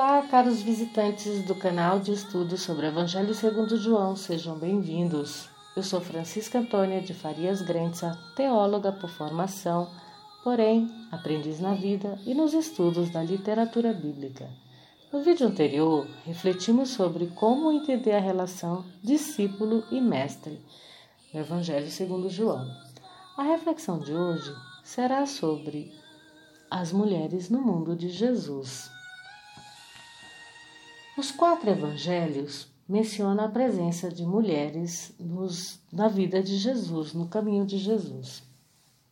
Olá, caros visitantes do canal de estudos sobre o Evangelho segundo João, sejam bem-vindos. Eu sou Francisca Antônia de Farias Grenza, teóloga por formação, porém aprendiz na vida e nos estudos da literatura bíblica. No vídeo anterior, refletimos sobre como entender a relação discípulo e mestre no Evangelho segundo João. A reflexão de hoje será sobre as mulheres no mundo de Jesus. Os quatro evangelhos mencionam a presença de mulheres nos, na vida de Jesus, no caminho de Jesus.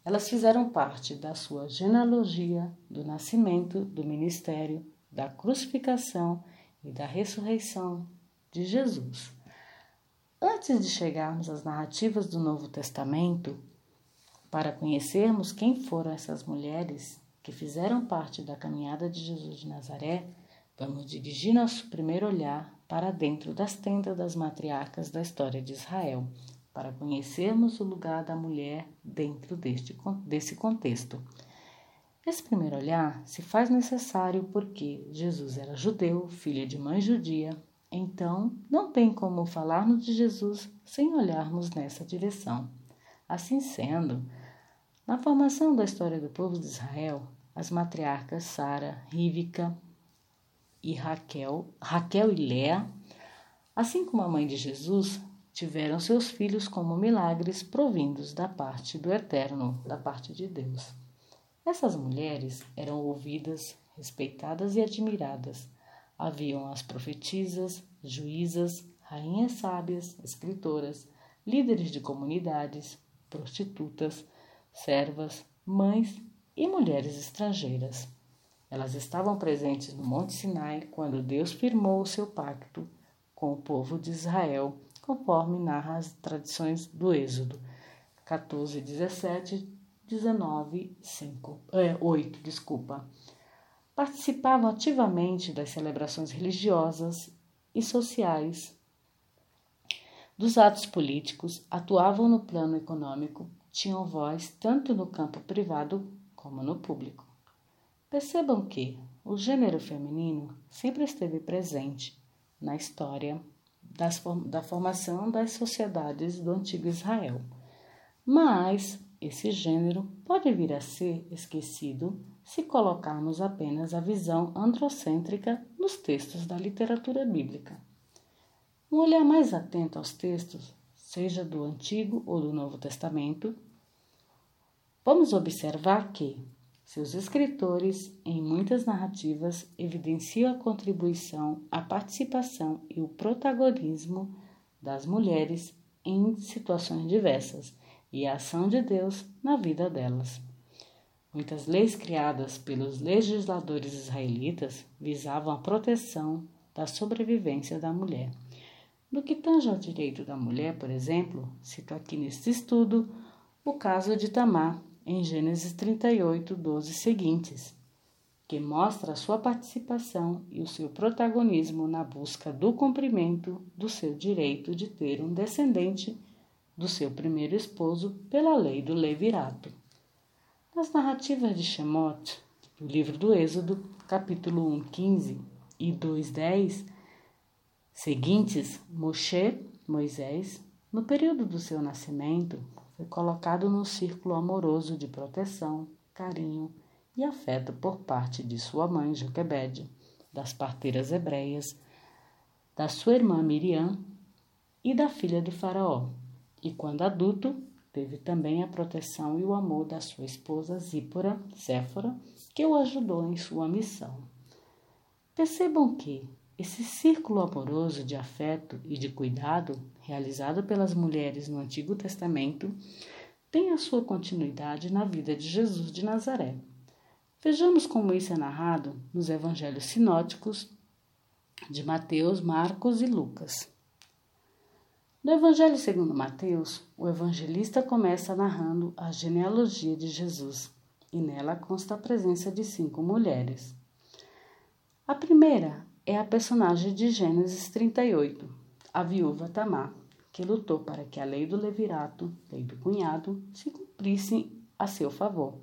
Elas fizeram parte da sua genealogia, do nascimento, do ministério, da crucificação e da ressurreição de Jesus. Antes de chegarmos às narrativas do Novo Testamento, para conhecermos quem foram essas mulheres que fizeram parte da caminhada de Jesus de Nazaré, Vamos dirigir nosso primeiro olhar para dentro das tendas das matriarcas da história de Israel, para conhecermos o lugar da mulher dentro deste, desse contexto. Esse primeiro olhar se faz necessário porque Jesus era judeu, filho de mãe judia, então não tem como falarmos de Jesus sem olharmos nessa direção. Assim sendo, na formação da história do povo de Israel, as matriarcas Sara, Rívica, e Raquel, Raquel e Léa, assim como a mãe de Jesus, tiveram seus filhos como milagres provindos da parte do Eterno, da parte de Deus. Essas mulheres eram ouvidas, respeitadas e admiradas. Haviam as profetisas, juízas, rainhas sábias, escritoras, líderes de comunidades, prostitutas, servas, mães e mulheres estrangeiras. Elas estavam presentes no Monte Sinai quando Deus firmou o seu pacto com o povo de Israel, conforme narra as tradições do Êxodo 14, 17, 19, 5, é, 8, desculpa. Participavam ativamente das celebrações religiosas e sociais, dos atos políticos, atuavam no plano econômico, tinham voz tanto no campo privado como no público. Percebam que o gênero feminino sempre esteve presente na história das, da formação das sociedades do antigo Israel. Mas esse gênero pode vir a ser esquecido se colocarmos apenas a visão androcêntrica nos textos da literatura bíblica. Um olhar mais atento aos textos, seja do Antigo ou do Novo Testamento, vamos observar que seus escritores, em muitas narrativas, evidenciam a contribuição, a participação e o protagonismo das mulheres em situações diversas e a ação de Deus na vida delas. Muitas leis criadas pelos legisladores israelitas visavam a proteção da sobrevivência da mulher. No que tange ao direito da mulher, por exemplo, cito aqui neste estudo o caso de Tamar, em Gênesis 38, 12 seguintes, que mostra a sua participação e o seu protagonismo na busca do cumprimento do seu direito de ter um descendente do seu primeiro esposo pela lei do levirato. Nas narrativas de Shemot, do livro do Êxodo, capítulo 1, 15 e 2, 10, seguintes, Moshe, Moisés, no período do seu nascimento, foi colocado num círculo amoroso de proteção, carinho e afeto por parte de sua mãe Joquebede, das parteiras hebreias, da sua irmã Miriam e da filha de Faraó. E quando adulto, teve também a proteção e o amor da sua esposa Zípora, Séfora, que o ajudou em sua missão. Percebam que, esse círculo amoroso de afeto e de cuidado, realizado pelas mulheres no Antigo Testamento, tem a sua continuidade na vida de Jesus de Nazaré. Vejamos como isso é narrado nos evangelhos sinóticos de Mateus, Marcos e Lucas. No Evangelho segundo Mateus, o evangelista começa narrando a genealogia de Jesus, e nela consta a presença de cinco mulheres. A primeira é a personagem de Gênesis 38, a viúva Tamar, que lutou para que a lei do levirato, lei do cunhado, se cumprisse a seu favor.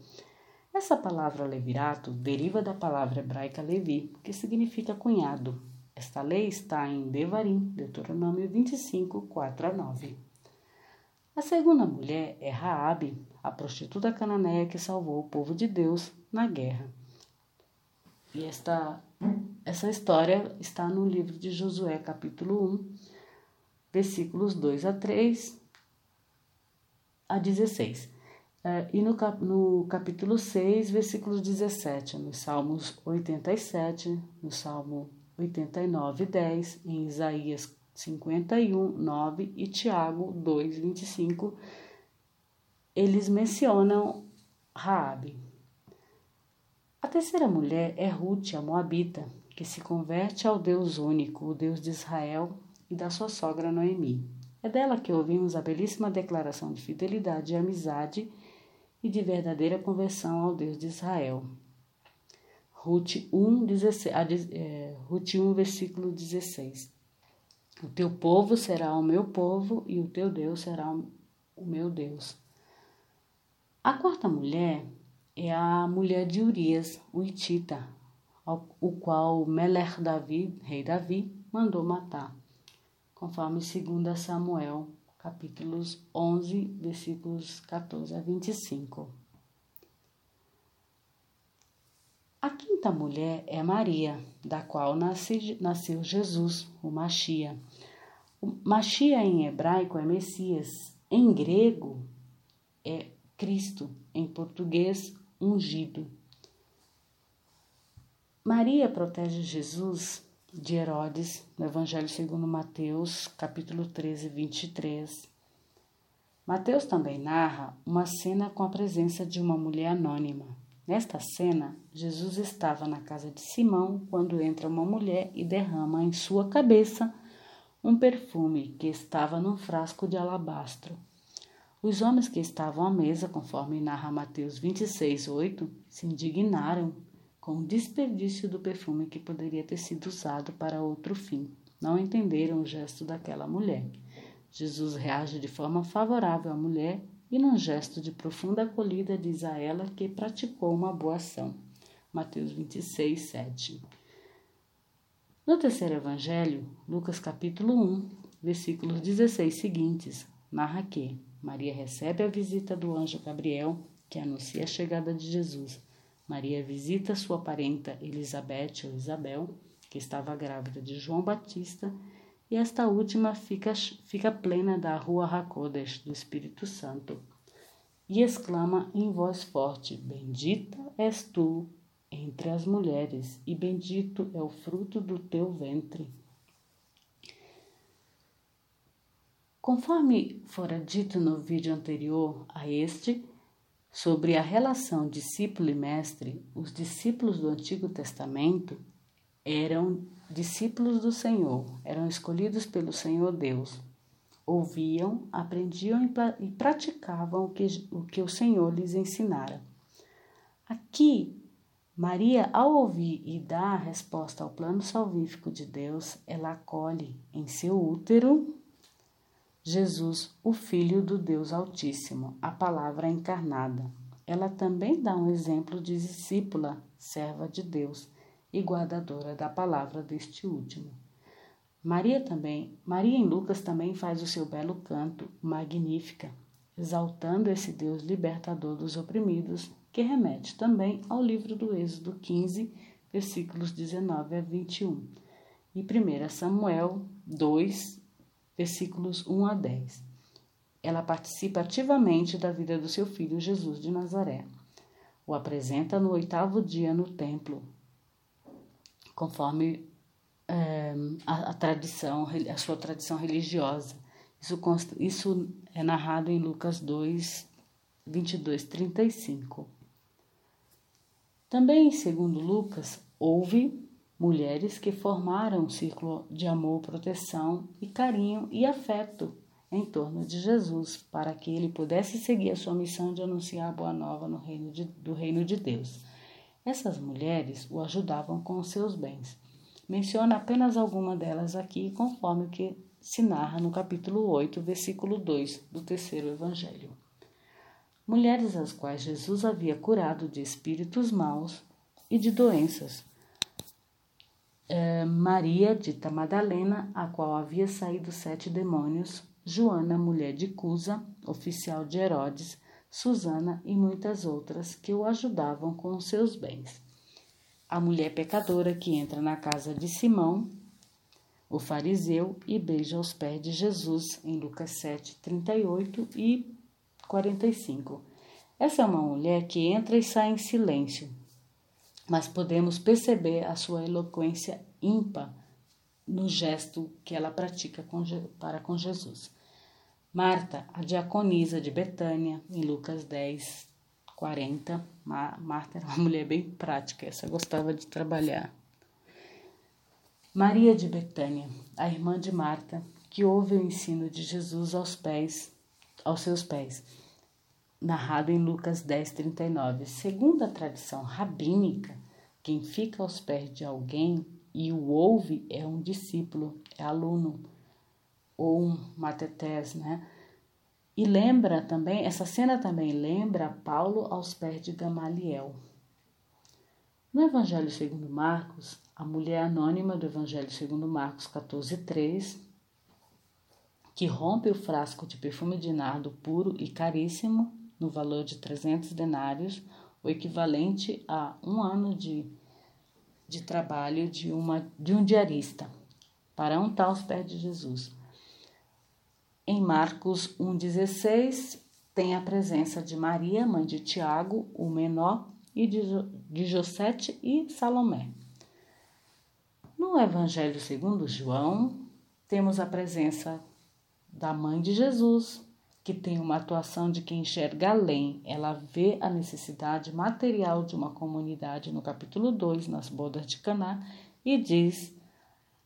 Essa palavra levirato deriva da palavra hebraica levi, que significa cunhado. Esta lei está em Devarim, Deuteronômio 25, 4 a 9. A segunda mulher é Raabe, a prostituta cananeia que salvou o povo de Deus na guerra. E esta, essa história está no livro de Josué, capítulo 1, versículos 2 a 3 a 16. É, e no, capítulo 6, versículos 17, nos Salmos 87, no Salmo 89, 10, em Isaías 51, 9 e Tiago 2, 25, eles mencionam Raabe. A terceira mulher é Ruth, a Moabita, que se converte ao Deus único, o Deus de Israel, e da sua sogra Noemi. É dela que ouvimos a belíssima declaração de fidelidade e amizade e de verdadeira conversão ao Deus de Israel. Ruth 1, 16, é, Ruth 1 versículo 16. O teu povo será o meu povo e o teu Deus será o meu Deus. A quarta mulher é a mulher de Urias, o Itita, o qual Meler Davi, rei Davi, mandou matar, conforme 2 Samuel capítulos 11, versículos 14 a 25. A quinta mulher é Maria, da qual nasce, nasceu Jesus, o Machia. O Machia em hebraico é Messias, em grego é Cristo, em português, ungido. Maria protege Jesus de Herodes, no Evangelho segundo Mateus, capítulo 13, 23. Mateus também narra uma cena com a presença de uma mulher anônima. Nesta cena, Jesus estava na casa de Simão quando entra uma mulher e derrama em sua cabeça um perfume que estava num frasco de alabastro. Os homens que estavam à mesa, conforme narra Mateus 26, 8, se indignaram com o desperdício do perfume que poderia ter sido usado para outro fim. Não entenderam o gesto daquela mulher. Jesus reage de forma favorável à mulher e, num gesto de profunda acolhida, diz a ela que praticou uma boa ação. Mateus 26, 7. No terceiro evangelho, Lucas capítulo 1, versículos 16 seguintes, narra que Maria recebe a visita do anjo Gabriel, que anuncia a chegada de Jesus. Maria visita sua parenta Elizabeth ou Isabel, que estava grávida de João Batista, e esta última fica, fica plena da rua Hakodesh, do Espírito Santo, e exclama em voz forte: Bendita és tu entre as mulheres, e bendito é o fruto do teu ventre. Conforme fora dito no vídeo anterior a este, sobre a relação discípulo e mestre, os discípulos do Antigo Testamento eram discípulos do Senhor, eram escolhidos pelo Senhor Deus. Ouviam, aprendiam e praticavam o que, o que o Senhor lhes ensinara. Aqui, Maria, ao ouvir e dar a resposta ao plano salvífico de Deus, ela acolhe em seu útero Jesus, o Filho do Deus Altíssimo, a palavra encarnada. Ela também dá um exemplo de discípula, serva de Deus e guardadora da palavra deste último. Maria também, Maria em Lucas também faz o seu belo canto, Magnífica, exaltando esse Deus libertador dos oprimidos, que remete também ao livro do Êxodo 15, versículos 19 a 21, e 1 Samuel 2, versículos 1 a 10. Ela participa ativamente da vida do seu filho Jesus de Nazaré. O apresenta no oitavo dia no templo, conforme é, a, a, tradição, a sua tradição religiosa. Isso, consta, isso é narrado em Lucas 2, 22, 35. Também, segundo Lucas, houve mulheres que formaram um círculo de amor, proteção e carinho e afeto em torno de Jesus, para que ele pudesse seguir a sua missão de anunciar a boa nova no reino de, do reino de Deus. Essas mulheres o ajudavam com os seus bens. Menciona apenas alguma delas aqui, conforme o que se narra no capítulo 8, versículo 2 do terceiro evangelho. mulheres as quais Jesus havia curado de espíritos maus e de doenças. É, Maria, dita Madalena, a qual havia saído sete demônios, Joana, mulher de Cusa, oficial de Herodes, Susana e muitas outras que o ajudavam com os seus bens. A mulher pecadora que entra na casa de Simão, o fariseu, e beija os pés de Jesus, em Lucas 7, 38 e 45. Essa é uma mulher que entra e sai em silêncio, mas podemos perceber a sua eloquência ímpar no gesto que ela pratica com, para com Jesus. Marta, a diaconisa de Betânia, em Lucas 10, 40. Marta era uma mulher bem prática, essa gostava de trabalhar. Maria de Betânia, a irmã de Marta, que ouve o ensino de Jesus aos pés, aos seus pés, narrado em Lucas 10, 39. Segundo a tradição rabínica, quem fica aos pés de alguém e o ouve é um discípulo, é aluno ou um matetés, né? E lembra também, essa cena também lembra Paulo aos pés de Gamaliel. No Evangelho segundo Marcos, a mulher anônima do Evangelho segundo Marcos 14:3, que rompe o frasco de perfume de nardo puro e caríssimo no valor de 300 denários, o equivalente a um ano de, de trabalho de, uma, de um diarista, para untar os pés de Jesus. Em Marcos 1,16 tem a presença de Maria, mãe de Tiago, o menor, e de, de Josete e Salomé. No Evangelho segundo João, temos a presença da mãe de Jesus, que tem uma atuação de quem enxerga além. Ela vê a necessidade material de uma comunidade no capítulo 2, nas bodas de Caná, e diz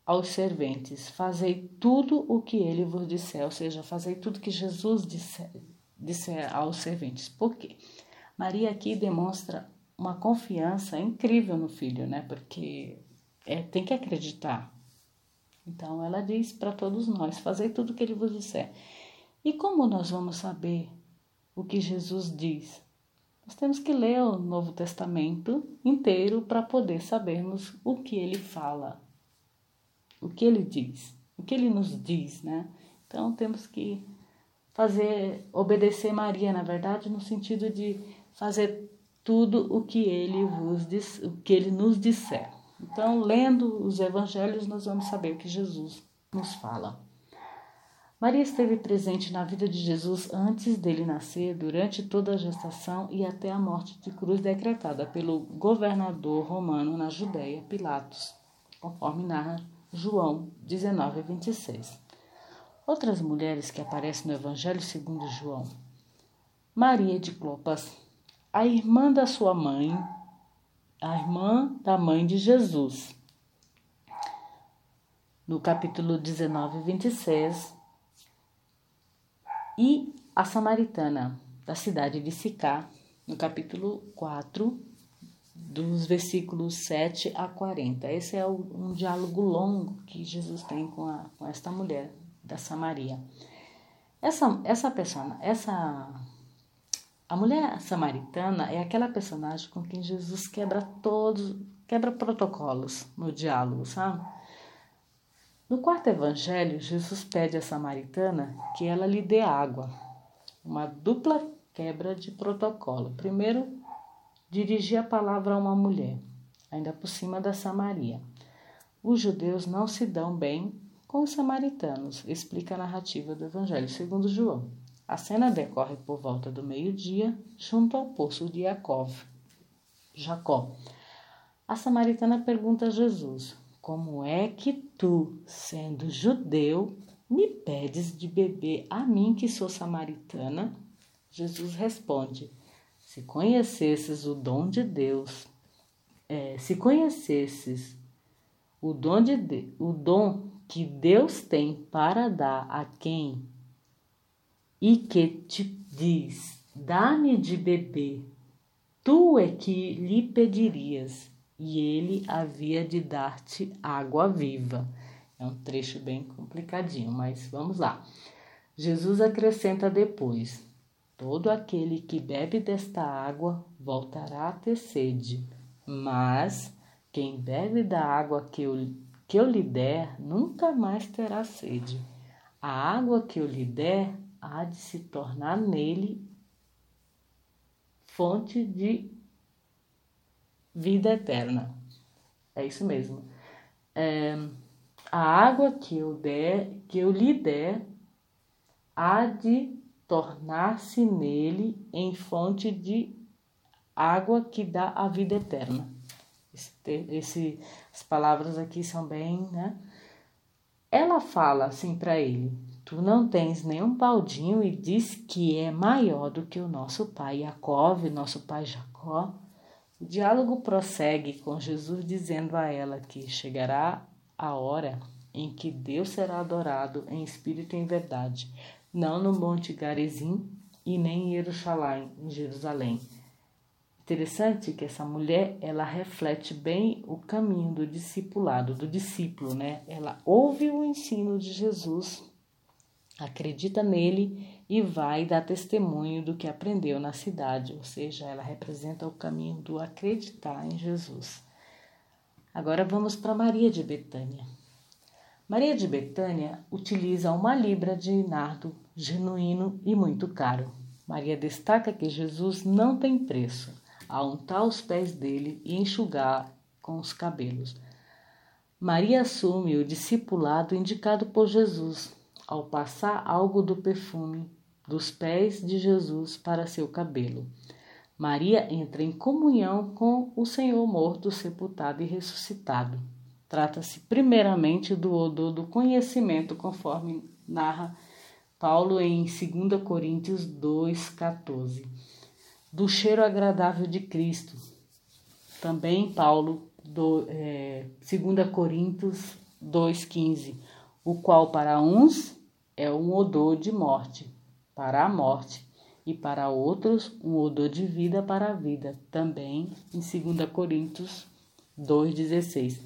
aos serventes: Fazei tudo o que ele vos disser, ou seja, fazei tudo que Jesus disser, disser aos serventes. Por quê? Maria aqui demonstra uma confiança incrível no filho, né? Porque é, tem que acreditar. Então ela diz para todos nós: Fazei tudo o que ele vos disser. E como nós vamos saber o que Jesus diz? Nós temos que ler o Novo Testamento inteiro para poder sabermos o que ele fala, o que ele diz, o que ele nos diz, né? Então temos que fazer, obedecer Maria, na verdade, no sentido de fazer tudo o que ele vos diz, o que ele nos disser. Então, lendo os evangelhos, nós vamos saber o que Jesus nos fala. Maria esteve presente na vida de Jesus antes dele nascer, durante toda a gestação e até a morte de cruz decretada pelo governador romano na Judéia, Pilatos, conforme narra João 19, 26. Outras mulheres que aparecem no Evangelho segundo João. Maria de Clopas, a irmã da sua mãe, a irmã da mãe de Jesus. No capítulo 19, 26. E a samaritana da cidade de Sicá, no capítulo 4, dos versículos 7 a 40. Esse é um diálogo longo que Jesus tem com, a, com esta mulher da Samaria. Essa, essa pessoa, essa a mulher samaritana é aquela personagem com quem Jesus quebra todos, quebra protocolos no diálogo, sabe? No quarto evangelho, Jesus pede à samaritana que ela lhe dê água. Uma dupla quebra de protocolo. Primeiro, dirigir a palavra a uma mulher, ainda por cima da Samaria. Os judeus não se dão bem com os samaritanos, explica a narrativa do Evangelho segundo João. A cena decorre por volta do meio-dia, junto ao poço de Jacob. Jacó. A samaritana pergunta a Jesus: Como é que tu, sendo judeu, me pedes de beber a mim que sou samaritana? Jesus responde: se conhecesses o dom de Deus, é, se conhecesses o dom, de, o dom que Deus tem para dar a quem e que te diz: dá-me de beber, tu é que lhe pedirias, e ele havia de dar-te água viva. É um trecho bem complicadinho, mas vamos lá. Jesus acrescenta depois: Todo aquele que bebe desta água voltará a ter sede, mas quem bebe da água que eu, que eu lhe der nunca mais terá sede. A água que eu lhe der há de se tornar nele fonte de vida eterna. É isso mesmo. É, a água que eu der, que eu lhe der, há de tornar-se nele em fonte de água que dá a vida eterna. Esse, esse, as palavras aqui são bem, né? Ela fala assim para ele: Tu não tens nenhum baldinho e diz que é maior do que o nosso pai Jacó, nosso pai Jacó. O diálogo prossegue com Jesus dizendo a ela que chegará a hora em que Deus será adorado em espírito e em verdade, não no Monte Garizim e nem em Jerusalém, em Jerusalém. Interessante que essa mulher, ela reflete bem o caminho do discipulado, do discípulo, né? Ela ouve o ensino de Jesus, acredita nele e vai dar testemunho do que aprendeu na cidade, ou seja, ela representa o caminho do acreditar em Jesus. Agora vamos para Maria de Betânia. Maria de Betânia utiliza uma libra de nardo genuíno e muito caro. Maria destaca que Jesus não tem preço a untar os pés dele e enxugar com os cabelos. Maria assume o discipulado indicado por Jesus ao passar algo do perfume dos pés de Jesus para seu cabelo. Maria entra em comunhão com o Senhor morto, sepultado e ressuscitado. Trata-se primeiramente do odor do conhecimento, conforme narra Paulo em 2 Coríntios 2,14. Do cheiro agradável de Cristo. Também Paulo, do, é, 2 Coríntios 2,15. O qual para uns é um odor de morte, para a morte, e para outros um odor de vida para a vida, também em 2 Coríntios 2,16.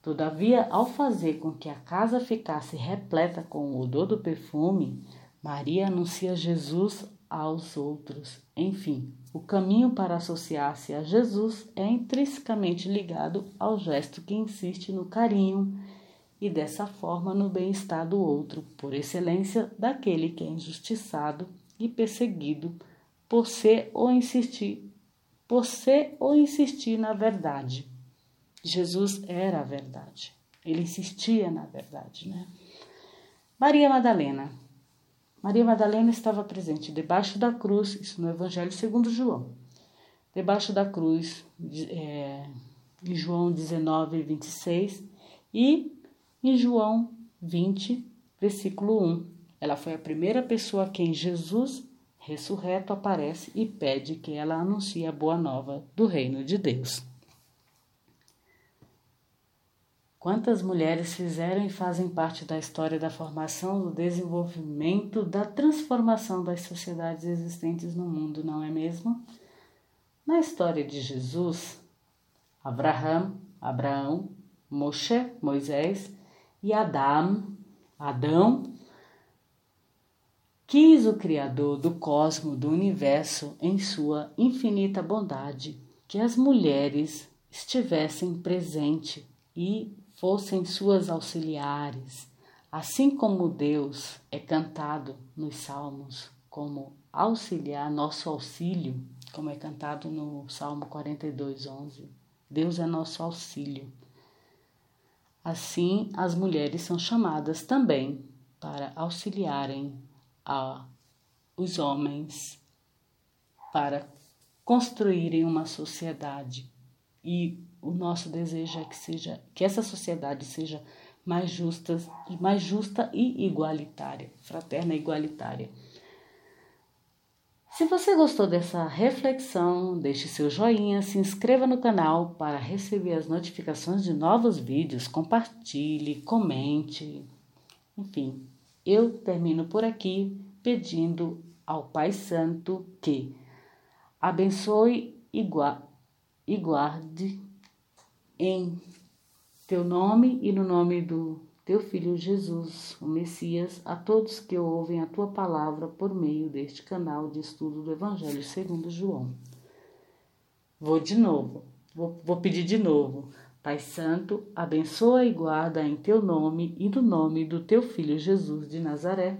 Todavia, ao fazer com que a casa ficasse repleta com o odor do perfume, Maria anuncia Jesus aos outros. Enfim, o caminho para associar-se a Jesus é intrinsecamente ligado ao gesto que insiste no carinho e dessa forma no bem-estar do outro, por excelência daquele que é injustiçado e perseguido por ser ou insistir, por ser ou insistir na verdade. Jesus era a verdade. Ele insistia na verdade, né? Maria Madalena. Maria Madalena estava presente debaixo da cruz, isso no Evangelho segundo João. Debaixo da cruz, é, em João 19, 26, e em João 20, versículo 1. Ela foi a primeira pessoa a quem Jesus, ressurreto, aparece e pede que ela anuncie a boa nova do reino de Deus. Quantas mulheres fizeram e fazem parte da história da formação, do desenvolvimento, da transformação das sociedades existentes no mundo, não é mesmo? Na história de Jesus, Abraão, Abraão, Moshe, Moisés e Adão, Adão Quis o Criador do cosmo, do universo, em sua infinita bondade, que as mulheres estivessem presentes e fossem suas auxiliares, assim como Deus é cantado nos Salmos como auxiliar, nosso auxílio, como é cantado no Salmo 42, 11. Deus é nosso auxílio. Assim, as mulheres são chamadas também para auxiliarem a os homens para construírem uma sociedade e o nosso desejo é que seja que essa sociedade seja mais justa, mais justa e igualitária, fraterna e igualitária. Se você gostou dessa reflexão, deixe seu joinha, se inscreva no canal para receber as notificações de novos vídeos, compartilhe, comente, enfim, eu termino por aqui pedindo ao Pai Santo que abençoe e guarde em teu nome e no nome do teu Filho Jesus, o Messias, a todos que ouvem a tua palavra por meio deste canal de estudo do Evangelho segundo João. Vou de novo, vou, vou pedir de novo. Pai Santo, abençoa e guarda em teu nome e no nome do teu Filho Jesus de Nazaré,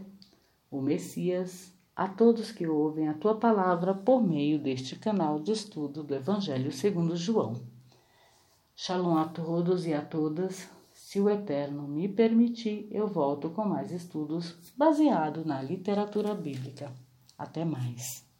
o Messias, a todos que ouvem a tua palavra por meio deste canal de estudo do Evangelho segundo João. Shalom a todos e a todas. Se o Eterno me permitir, eu volto com mais estudos baseados na literatura bíblica. Até mais.